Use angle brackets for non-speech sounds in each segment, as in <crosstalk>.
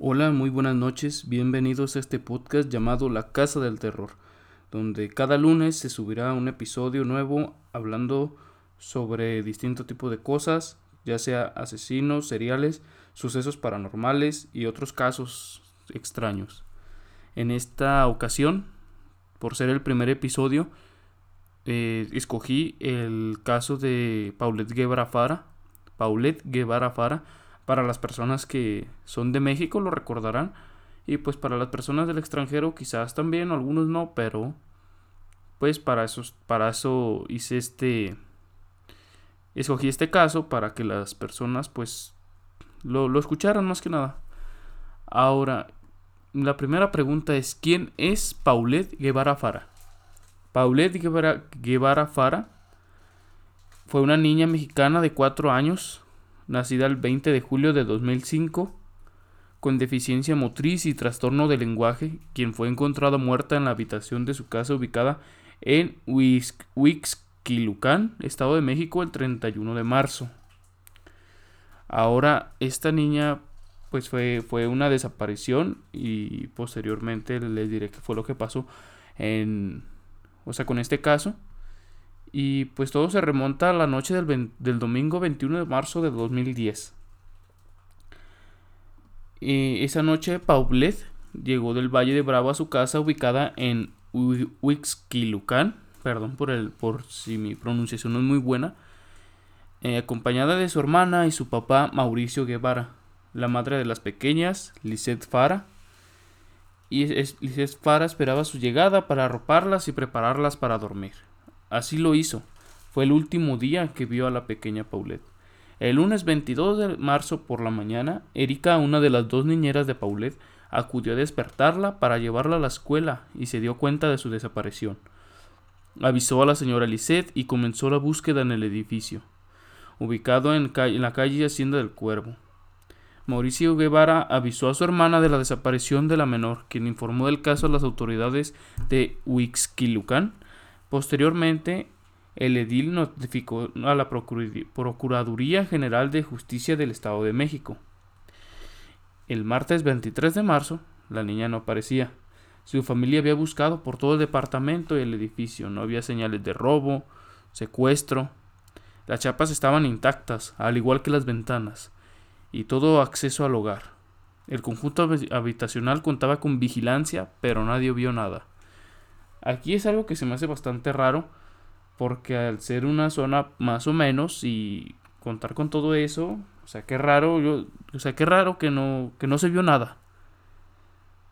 Hola, muy buenas noches, bienvenidos a este podcast llamado La Casa del Terror, donde cada lunes se subirá un episodio nuevo hablando sobre distinto tipo de cosas, ya sea asesinos, seriales, sucesos paranormales y otros casos extraños. En esta ocasión, por ser el primer episodio, eh, escogí el caso de Paulette Guevara Fara, Paulette Guevara Fara, para las personas que son de México lo recordarán. Y pues para las personas del extranjero quizás también, algunos no, pero pues para eso, para eso hice este... Escogí este caso para que las personas pues lo, lo escucharan más que nada. Ahora, la primera pregunta es, ¿quién es Paulette Guevara Fara? Paulette Guevara, Guevara Fara fue una niña mexicana de 4 años nacida el 20 de julio de 2005, con deficiencia motriz y trastorno de lenguaje, quien fue encontrada muerta en la habitación de su casa ubicada en Huixquilucan, Estado de México, el 31 de marzo. Ahora, esta niña pues fue, fue una desaparición y posteriormente les diré qué fue lo que pasó en, o sea, con este caso. Y pues todo se remonta a la noche del, domingo 21 de marzo de 2010. Y esa noche Paulette llegó del Valle de Bravo a su casa ubicada en Huixquilucan, perdón por, el, por si mi pronunciación no es muy buena, eh, acompañada de su hermana y su papá Mauricio Guevara, la madre de las pequeñas, Lisette Fara. Y Lisette Fara esperaba su llegada para arroparlas y prepararlas para dormir. Así lo hizo. Fue el último día que vio a la pequeña Paulette. El lunes 22 de marzo por la mañana, Erika, una de las dos niñeras de Paulette, acudió a despertarla para llevarla a la escuela y se dio cuenta de su desaparición. Avisó a la señora Lisette y comenzó la búsqueda en el edificio, ubicado en, en la calle Hacienda del Cuervo. Mauricio Guevara avisó a su hermana de la desaparición de la menor, quien informó del caso a las autoridades de Huixquilucan Posteriormente, el edil notificó a la Procuraduría General de Justicia del Estado de México. El martes 23 de marzo, la niña no aparecía. Su familia había buscado por todo el departamento y el edificio. No había señales de robo, secuestro. Las chapas estaban intactas, al igual que las ventanas, y todo acceso al hogar. El conjunto habitacional contaba con vigilancia, pero nadie vio nada. Aquí es algo que se me hace bastante raro porque al ser una zona más o menos y contar con todo eso, o sea, qué raro, yo, o sea, qué raro que no que no se vio nada.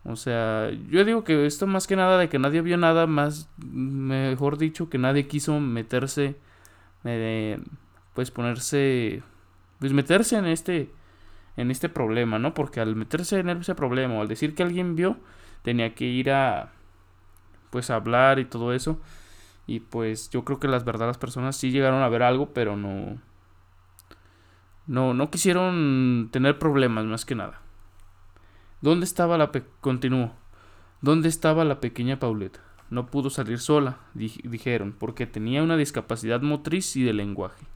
O sea, yo digo que esto más que nada de que nadie vio nada, más mejor dicho que nadie quiso meterse eh, pues ponerse pues meterse en este en este problema, ¿no? Porque al meterse en ese problema o al decir que alguien vio, tenía que ir a pues hablar y todo eso. Y pues yo creo que las verdaderas personas sí llegaron a ver algo, pero no no no quisieron tener problemas más que nada. ¿Dónde estaba la pe continuó? ¿Dónde estaba la pequeña Paulette? No pudo salir sola, dijeron, porque tenía una discapacidad motriz y de lenguaje.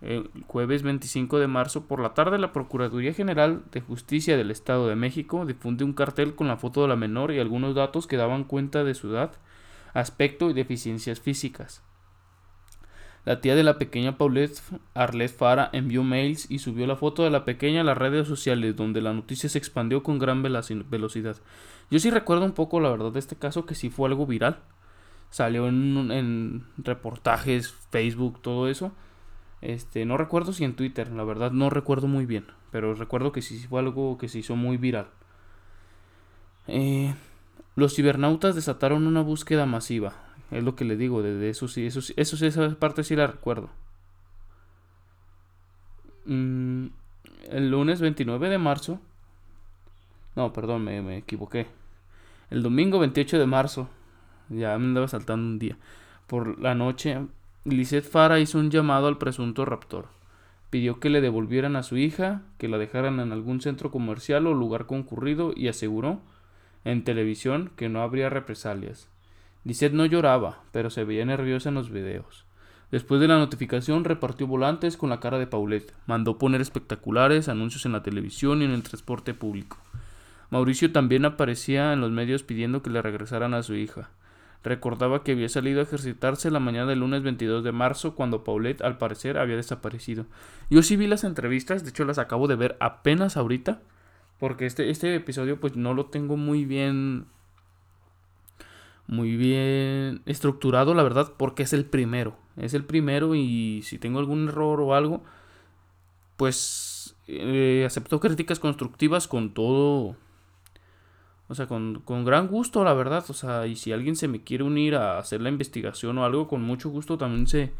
El jueves 25 de marzo por la tarde la Procuraduría General de Justicia del Estado de México difunde un cartel con la foto de la menor y algunos datos que daban cuenta de su edad, aspecto y deficiencias físicas. La tía de la pequeña Paulette, Arlette Fara, envió mails y subió la foto de la pequeña a las redes sociales, donde la noticia se expandió con gran velocidad. Yo sí recuerdo un poco, la verdad, de este caso que sí fue algo viral. Salió en, en reportajes, Facebook, todo eso este, no recuerdo si en Twitter, la verdad no recuerdo muy bien, pero recuerdo que sí fue algo que se hizo muy viral. Eh, los cibernautas desataron una búsqueda masiva, es lo que le digo, de eso sí, eso, eso, esa parte sí la recuerdo. Mm, el lunes 29 de marzo, no, perdón, me, me equivoqué. El domingo 28 de marzo, ya me andaba saltando un día, por la noche Lisette Fara hizo un llamado al presunto raptor. Pidió que le devolvieran a su hija, que la dejaran en algún centro comercial o lugar concurrido y aseguró en televisión que no habría represalias. Lisette no lloraba, pero se veía nerviosa en los videos. Después de la notificación repartió volantes con la cara de Paulette, mandó poner espectaculares, anuncios en la televisión y en el transporte público. Mauricio también aparecía en los medios pidiendo que le regresaran a su hija. Recordaba que había salido a ejercitarse la mañana del lunes 22 de marzo cuando Paulette al parecer había desaparecido. Yo sí vi las entrevistas, de hecho las acabo de ver apenas ahorita, porque este, este episodio pues no lo tengo muy bien muy bien estructurado, la verdad, porque es el primero. Es el primero y si tengo algún error o algo, pues eh, acepto críticas constructivas con todo o sea, con, gran gusto, la verdad. O sea, y si alguien se me quiere unir a hacer la investigación o algo, con mucho gusto también se,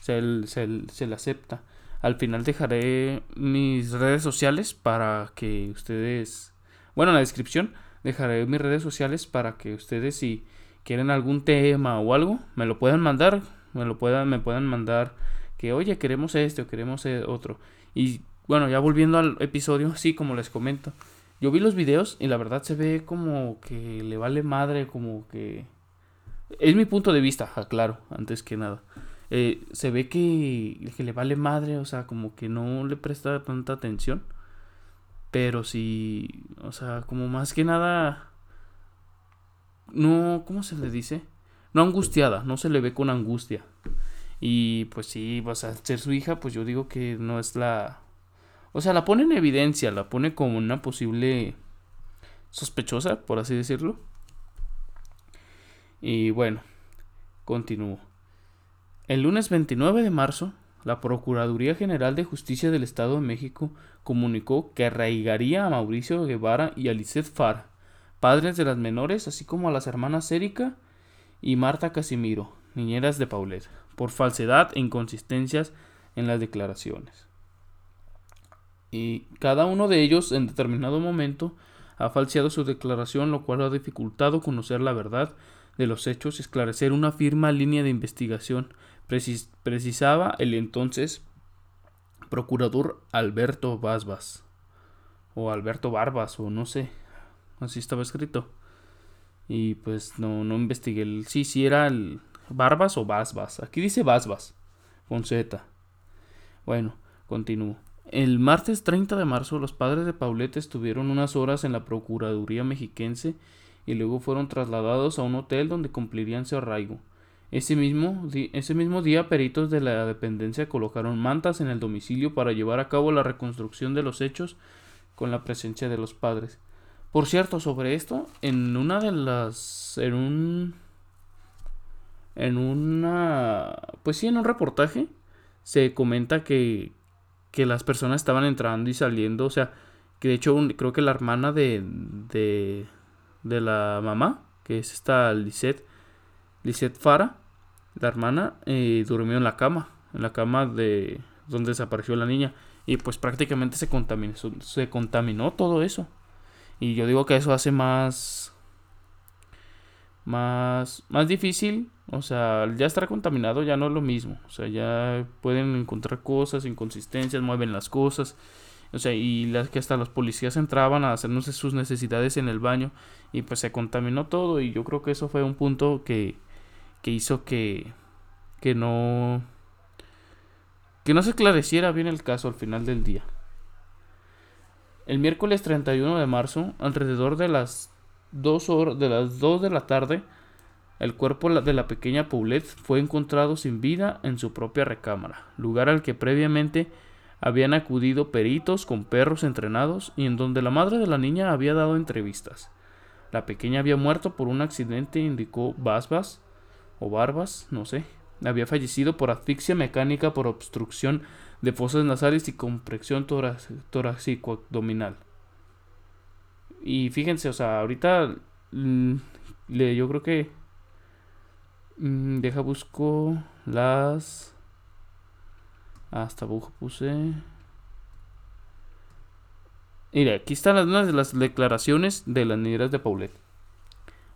se, se, le acepta. Al final dejaré mis redes sociales para que ustedes... Bueno, en la descripción dejaré mis redes sociales para que ustedes si quieren algún tema o algo, me lo puedan mandar. Me lo puedan, me puedan mandar que, oye, queremos este o queremos e-, otro. Y bueno, ya volviendo al episodio, <laughs> sí, como les comento. Yo vi los videos y la verdad se ve como que le vale madre, como que... Es mi punto de vista, claro, antes que nada. Eh, se ve que, que le vale madre, o sea, como que no le presta tanta atención. Pero sí, o sea, como más que nada... No, ¿cómo se le dice? No angustiada, no se le ve con angustia. Y pues sí, vas a ser su hija, pues yo digo que no es la o sea, la pone en evidencia, la pone como una posible sospechosa, por así decirlo. Y bueno, continúo. El lunes 29 de marzo, la Procuraduría General de Justicia del Estado de México comunicó que arraigaría a Mauricio Guevara y a Lisette Far, padres de las menores, así como a las hermanas Erika y Marta Casimiro, niñeras de Paulet, por falsedad e inconsistencias en las declaraciones y cada uno de ellos en determinado momento ha falseado su declaración, lo cual ha dificultado conocer la verdad de los hechos y esclarecer una firme línea de investigación, precisaba el entonces procurador Alberto Basbas, o Alberto Barbas, o no sé, así estaba escrito. Y pues no, no investigué sí, sí era el Barbas o Basbas, aquí dice Basbas, con. Bueno, continúo. El martes 30 de marzo los padres de Paulette estuvieron unas horas en la Procuraduría mexiquense y luego fueron trasladados a un hotel donde cumplirían su arraigo. Ese mismo, ese mismo día peritos de la dependencia colocaron mantas en el domicilio para llevar a cabo la reconstrucción de los hechos con la presencia de los padres. Por cierto, sobre esto, en una de las... en un... en una... pues sí, en un reportaje se comenta que, que las personas estaban entrando y saliendo, o sea, que de hecho creo que la hermana de, de, de la mamá, que es esta Lisette, Lisette Fara, la hermana, eh, durmió en la cama, en la cama de donde desapareció la niña. Y pues prácticamente se contaminó, se contaminó todo eso. Y yo digo que eso hace más más, más difícil. O sea, ya estar contaminado ya no es lo mismo. O sea, ya pueden encontrar cosas, inconsistencias, mueven las cosas. O sea, y las que hasta los policías entraban a hacernos sus necesidades en el baño. Y pues se contaminó todo. Y yo creo que eso fue un punto que, que hizo que, que no. que no se esclareciera bien el caso al final del día. El miércoles 31 de marzo, alrededor de las dos horas, de las 2 de la tarde, el cuerpo de la pequeña Paulette fue encontrado sin vida en su propia recámara, lugar al que previamente habían acudido peritos con perros entrenados y en donde la madre de la niña había dado entrevistas. La pequeña había muerto por un accidente, indicó Basbas o Barbas, no sé. Había fallecido por asfixia mecánica por obstrucción de fosas nasales y compresión torácico abdominal. Y fíjense, o sea, ahorita mm, yo creo que... Mm, deja busco las... Hasta abajo puse... Mira, aquí están las, las declaraciones de las niñeras de Paulette.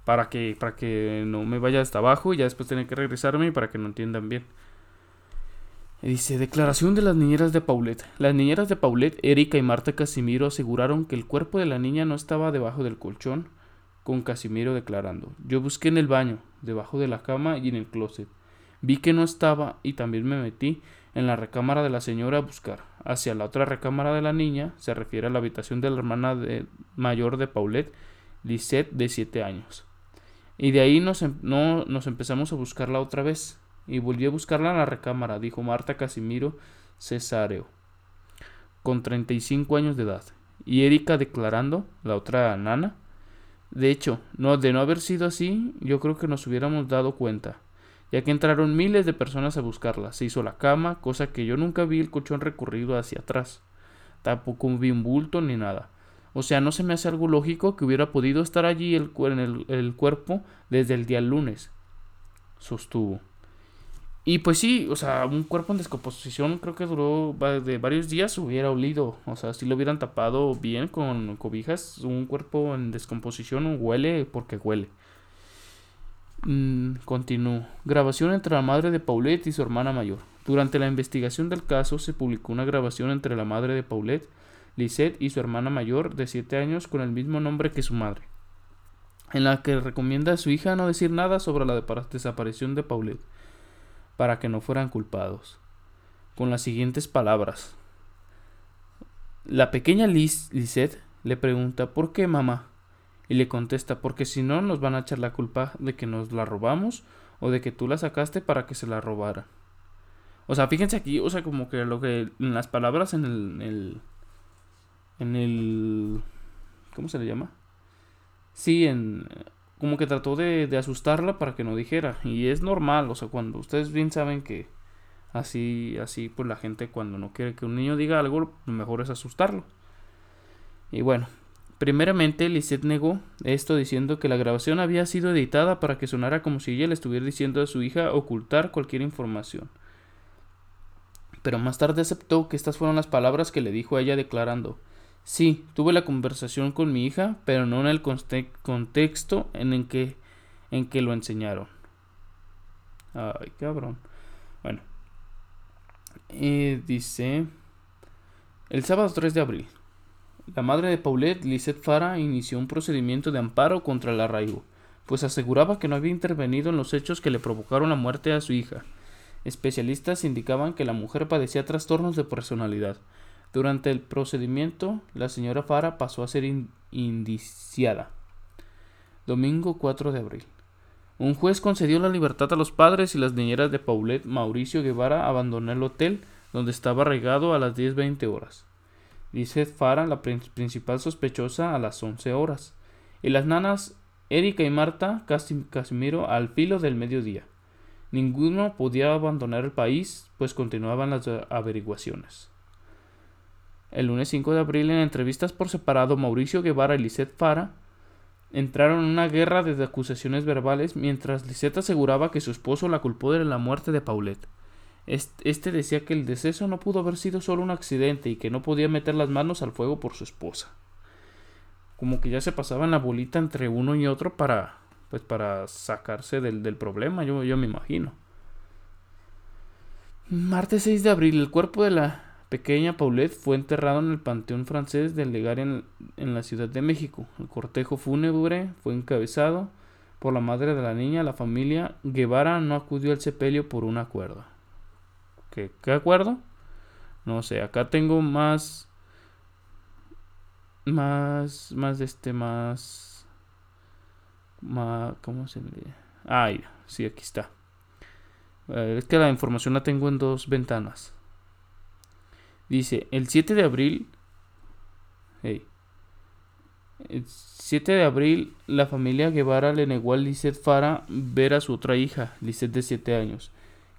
Para que, para que no me vaya hasta abajo y ya después tener que regresarme para que no entiendan bien. Dice, declaración de las niñeras de Paulette. Las niñeras de Paulette, Erika y Marta Casimiro aseguraron que el cuerpo de la niña no estaba debajo del colchón, con Casimiro declarando, yo busqué en el baño, debajo de la cama y en el closet, Vi que no estaba y también me metí en la recámara de la señora a buscar. Hacia la otra recámara de la niña se refiere a la habitación de la hermana de, mayor de Paulette, Lisette, de siete años. Y de ahí nos, em, no, nos empezamos a buscarla otra vez. Y volví a buscarla en la recámara, dijo Marta Casimiro Cesáreo, con 35 años de edad. Y Erika declarando, la otra nana, de hecho, no, de no haber sido así, yo creo que nos hubiéramos dado cuenta, ya que entraron miles de personas a buscarla. Se hizo la cama, cosa que yo nunca vi el colchón recorrido hacia atrás. Tampoco vi un bulto ni nada. O sea, no se me hace algo lógico que hubiera podido estar allí el, el, el cuerpo desde el día lunes, sostuvo. Y pues sí, o sea, un cuerpo en descomposición creo que duró de varios días, hubiera olido. O sea, si lo hubieran tapado bien con cobijas, un cuerpo en descomposición huele porque huele. Mm, continúo. Grabación entre la madre de Paulette y su hermana mayor. Durante la investigación del caso se publicó una grabación entre la madre de Paulette, Lisette, y su hermana mayor de 7 años con el mismo nombre que su madre, en la que recomienda a su hija no decir nada sobre la desaparición de Paulette para que no fueran culpados, con las siguientes palabras. La pequeña Liz, le pregunta ¿Por qué, mamá? Y le contesta porque si no nos van a echar la culpa de que nos la robamos o de que tú la sacaste para que se la robara. O sea, fíjense aquí, o sea, como que lo que en las palabras en el en el ¿cómo se le llama? Sí, en como que trató de, asustarla para que no dijera. Y es normal, o sea, cuando ustedes bien saben que así, así, pues la gente cuando no quiere que un niño diga algo, lo mejor es asustarlo. Y bueno, primeramente Lisette negó esto diciendo que la grabación había sido editada para que sonara como si ella le estuviera diciendo a su hija ocultar cualquier información. Pero más tarde aceptó que estas fueron las palabras que le dijo a ella declarando Sí, tuve la conversación con mi hija, pero no en el contexto en el que, en que lo enseñaron. Ay, cabrón. Bueno. dice... El sábado 3 de abril. La madre de Paulette, Lisette Fara, inició un procedimiento de amparo contra el arraigo, pues aseguraba que no había intervenido en los hechos que le provocaron la muerte a su hija. Especialistas indicaban que la mujer padecía trastornos de personalidad, durante el procedimiento, la señora Fara pasó a ser indiciada. Domingo 4 de abril. Un juez concedió la libertad a los padres y las niñeras de Paulette Mauricio Guevara abandonó el hotel donde estaba arraigado a las 10.20 horas. Dice Fara, la principal sospechosa, a las 11 horas. Y las nanas Erika y Marta Casimiro al filo del mediodía. Ninguno podía abandonar el país, pues continuaban las averiguaciones. El lunes 5 de abril, en entrevistas por separado, Mauricio Guevara y Lisette Fara entraron en una guerra de acusaciones verbales mientras Lisette aseguraba que su esposo la culpó de la muerte de Paulette. Este decía que el deceso no pudo haber sido solo un accidente y que no podía meter las manos al fuego por su esposa. Como que ya se pasaban la bolita entre uno y otro para pues para sacarse del, del problema, yo, yo me imagino. Martes 6 de abril, el cuerpo de la pequeña Paulette fue enterrado en el Panteón francés del Legar en, la Ciudad de México. El cortejo fúnebre fue encabezado por la madre de la niña. La familia Guevara no acudió al sepelio por un acuerdo. ¿Qué, qué acuerdo? No sé, acá tengo más... Más... Más de este, más... Más... ¿Cómo se le...? Ah, sí, aquí está. Eh, es que la información la tengo en dos ventanas. Dice, el 7 de abril... el 7 de abril, la familia Guevara le negó a Lisette Fara ver a su otra hija, Lisette de 7 años,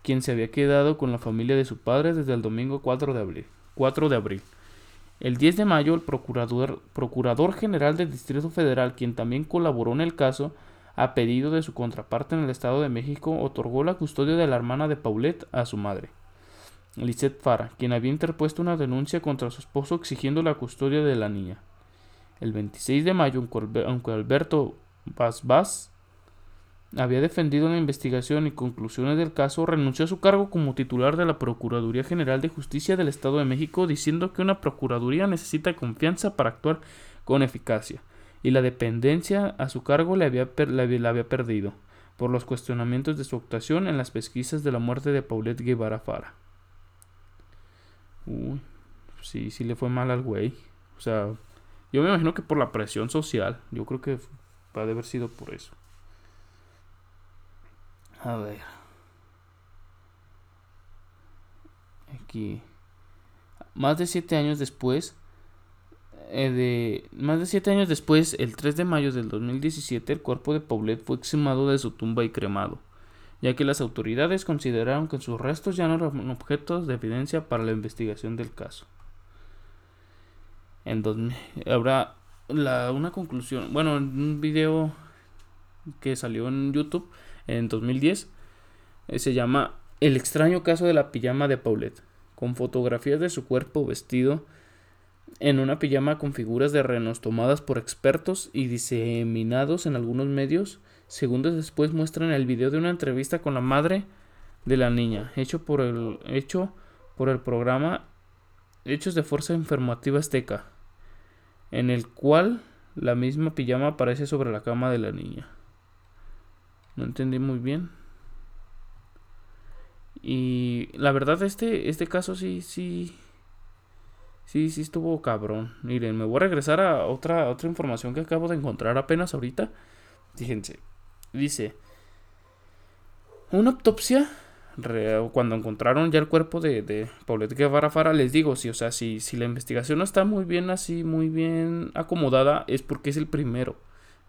quien se había quedado con la familia de su padre desde el domingo 4 de abril. 4 de abril. El 10 de mayo, el procurador, procurador general del Distrito Federal, quien también colaboró en el caso, a pedido de su contraparte en el Estado de México, otorgó la custodia de la hermana de Paulette a su madre. Lisette Fara, quien había interpuesto una denuncia contra su esposo exigiendo la custodia de la niña. El 26 de mayo, aunque Alberto Vaz había defendido la investigación y conclusiones del caso, renunció a su cargo como titular de la Procuraduría General de Justicia del Estado de México, diciendo que una Procuraduría necesita confianza para actuar con eficacia, y la dependencia a su cargo le había, la había perdido por los cuestionamientos de su actuación en las pesquisas de la muerte de Paulette Guevara Fara. Uy, sí, sí le fue mal al güey. O sea, yo me imagino que por la presión social. Yo creo que va a haber sido por eso. A ver. Aquí. Más de siete años después. Eh, de, más de siete años después, el 3 de mayo del 2017, el cuerpo de Paulette fue exhumado de su tumba y cremado, ya que las autoridades consideraron que sus restos ya no eran objetos de evidencia para la investigación del caso. En habrá la, una conclusión. Bueno, en un video que salió en YouTube en 2010 eh, se llama El extraño caso de la pijama de Paulette, con fotografías de su cuerpo vestido en una pijama con figuras de renos tomadas por expertos y diseminados en algunos medios. Segundos después muestran el video de una entrevista con la madre de la niña, hecho por el, hecho por el programa Hechos de Fuerza Informativa Azteca, en el cual la misma pijama aparece sobre la cama de la niña. No entendí muy bien. Y la verdad, este, este caso sí, sí. Sí, sí estuvo cabrón. Miren, me voy a regresar a otra, otra información que acabo de encontrar apenas ahorita. Fíjense. Dice. Una autopsia cuando encontraron ya el cuerpo de, de Paulette Guevara Fara, les digo, si, o sea, si, si la investigación no está muy bien así, muy bien acomodada, es porque es el primero.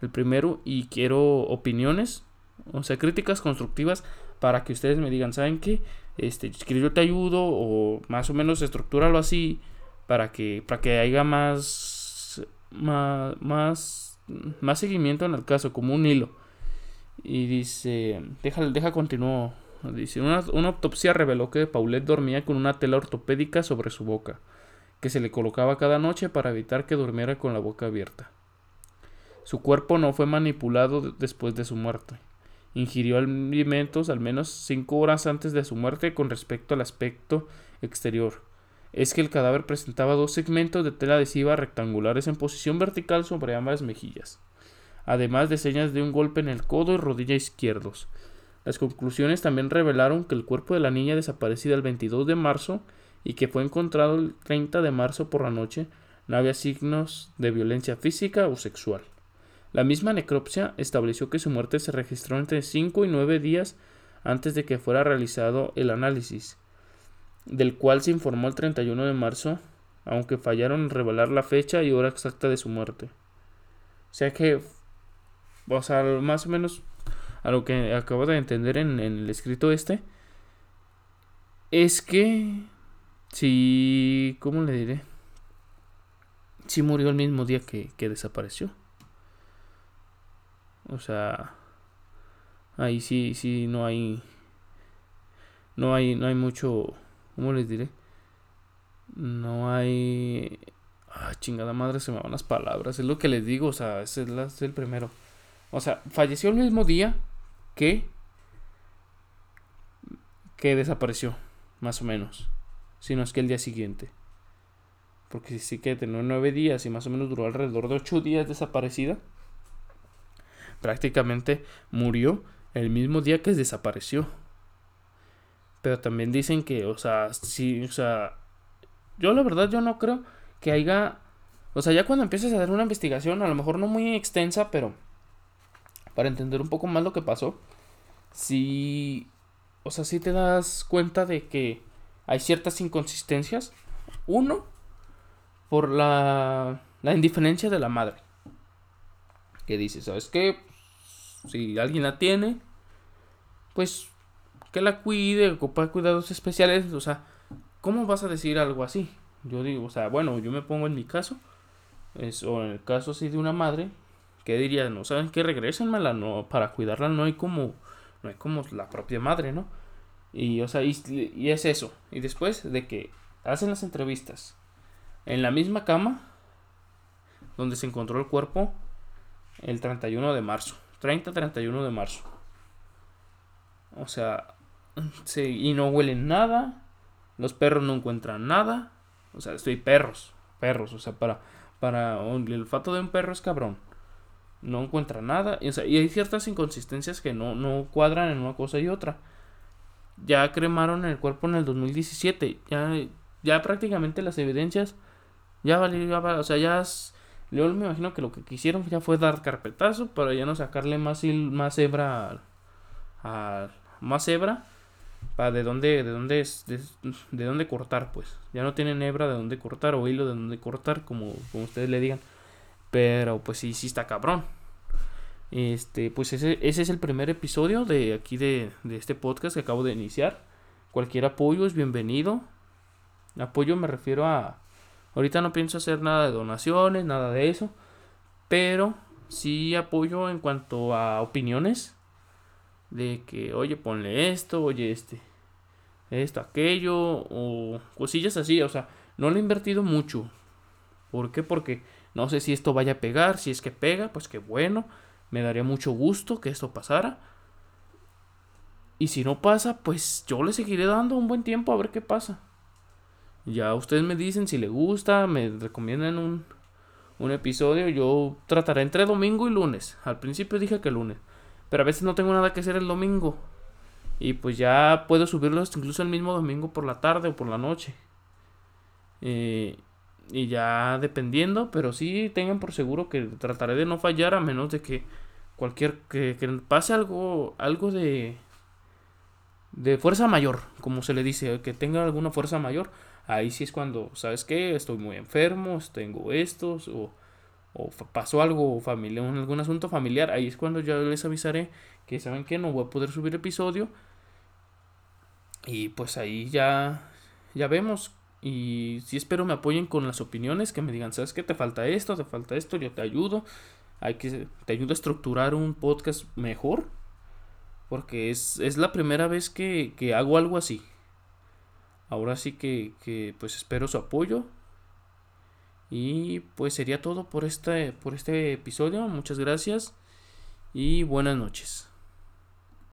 El primero y quiero opiniones, o sea, críticas constructivas para que ustedes me digan, ¿saben qué? Este, que yo te ayudo o más o menos estructúralo así para que, para que haya más, más, más, más seguimiento en el caso, como un hilo. Y dice, deja, deja continuo Dice, una, autopsia reveló que Paulette dormía con una tela ortopédica sobre su boca, que se le colocaba cada noche para evitar que durmiera con la boca abierta. Su cuerpo no fue manipulado después de su muerte. Ingirió alimentos al menos cinco horas antes de su muerte con respecto al aspecto exterior. Es que el cadáver presentaba dos segmentos de tela adhesiva rectangulares en posición vertical sobre ambas mejillas, además de señas de un golpe en el codo y rodilla izquierdos, las conclusiones también revelaron que el cuerpo de la niña desaparecida el 22 de marzo y que fue encontrado el 30 de marzo por la noche no había signos de violencia física o sexual. La misma necropsia estableció que su muerte se registró entre 5 y 9 días antes de que fuera realizado el análisis, del cual se informó el 31 de marzo, aunque fallaron en revelar la fecha y hora exacta de su muerte. O sea que, o sea, más o menos a lo que acabo de entender en, el escrito este, es que si, ¿cómo le diré? Si murió el mismo día que, que desapareció. O sea, ahí sí, sí, no hay, no hay, no hay mucho, ¿cómo les diré? No hay, ah, chingada madre, se me van las palabras, es lo que les digo, o sea, es es el primero. O sea, falleció el mismo día que que desapareció, más o menos, sino es que el día siguiente. Porque si sí que tenía nueve días y más o menos duró alrededor de ocho días desaparecida, prácticamente murió el mismo día que desapareció. Pero también dicen que, o sea, sí, o sea, yo la verdad yo no creo que haya, o sea, ya cuando empiezas a hacer una investigación, a lo mejor no muy extensa, pero para entender un poco más lo que pasó, si, o sea, si te das cuenta de que hay ciertas inconsistencias. Uno, por la, la indiferencia de la madre. Que dice, ¿sabes qué? Si alguien la tiene, pues que la cuide, ocupa cuidados especiales. O sea, ¿cómo vas a decir algo así? Yo digo, o sea, bueno, yo me pongo en mi caso, es, o en el caso así de una madre, ¿qué diría? No saben que regresenmela, no, para cuidarla no hay como, no hay como la propia madre, ¿no? Y, o sea, y, es eso. Y después de que hacen las entrevistas en la misma cama donde se encontró el cuerpo el 31 de marzo. 30-31 de marzo. O sea, y no huelen nada. Los perros no encuentran nada. O sea, estoy perros, perros. O sea, para, para el olfato de un perro es cabrón. No encuentra nada. Y, y hay ciertas inconsistencias que no, no cuadran en una cosa y otra. Ya cremaron el cuerpo en el 2017. Ya, ya prácticamente las evidencias ya valió, o sea, ya me imagino que lo que quisieron ya fue dar carpetazo para ya no sacarle más más hebra a, más hebra para de dónde de dónde de, de, dónde cortar, pues. Ya no tienen hebra de dónde cortar o hilo de dónde cortar como como ustedes le digan. Pero pues sí sí está cabrón. Este, pues ese, ese es el primer episodio de aquí de, de este podcast que acabo de iniciar. Cualquier apoyo es bienvenido. Apoyo me refiero a Ahorita no pienso hacer nada de donaciones, nada de eso. Pero sí apoyo en cuanto a opiniones. De que, oye, ponle esto, oye, este. Esto, aquello. O cosillas así. O sea, no le he invertido mucho. ¿Por qué? Porque no sé si esto vaya a pegar. Si es que pega, pues qué bueno. Me daría mucho gusto que esto pasara. Y si no pasa, pues yo le seguiré dando un buen tiempo a ver qué pasa. Ya ustedes me dicen si les gusta, me recomiendan un, un episodio. Yo trataré entre domingo y lunes. Al principio dije que lunes. Pero a veces no tengo nada que hacer el domingo. Y pues ya puedo subirlos incluso el mismo domingo por la tarde o por la noche. Eh, y ya dependiendo, pero sí tengan por seguro que trataré de no fallar a menos de que cualquier que, que pase algo algo de de fuerza mayor, como se le dice, que tenga alguna fuerza mayor Ahí sí es cuando, ¿sabes qué? Estoy muy enfermo, tengo estos, o, o pasó algo familiar, algún asunto familiar. Ahí es cuando yo les avisaré que saben que no voy a poder subir episodio. Y pues ahí ya, ya vemos. Y sí espero me apoyen con las opiniones, que me digan, ¿sabes qué? Te falta esto, te falta esto, yo te ayudo. Hay que, te ayudo a estructurar un podcast mejor. Porque es, es la primera vez que, que hago algo así. Ahora sí que, que pues espero su apoyo. Y pues sería todo por este, por este episodio. Muchas gracias y buenas noches.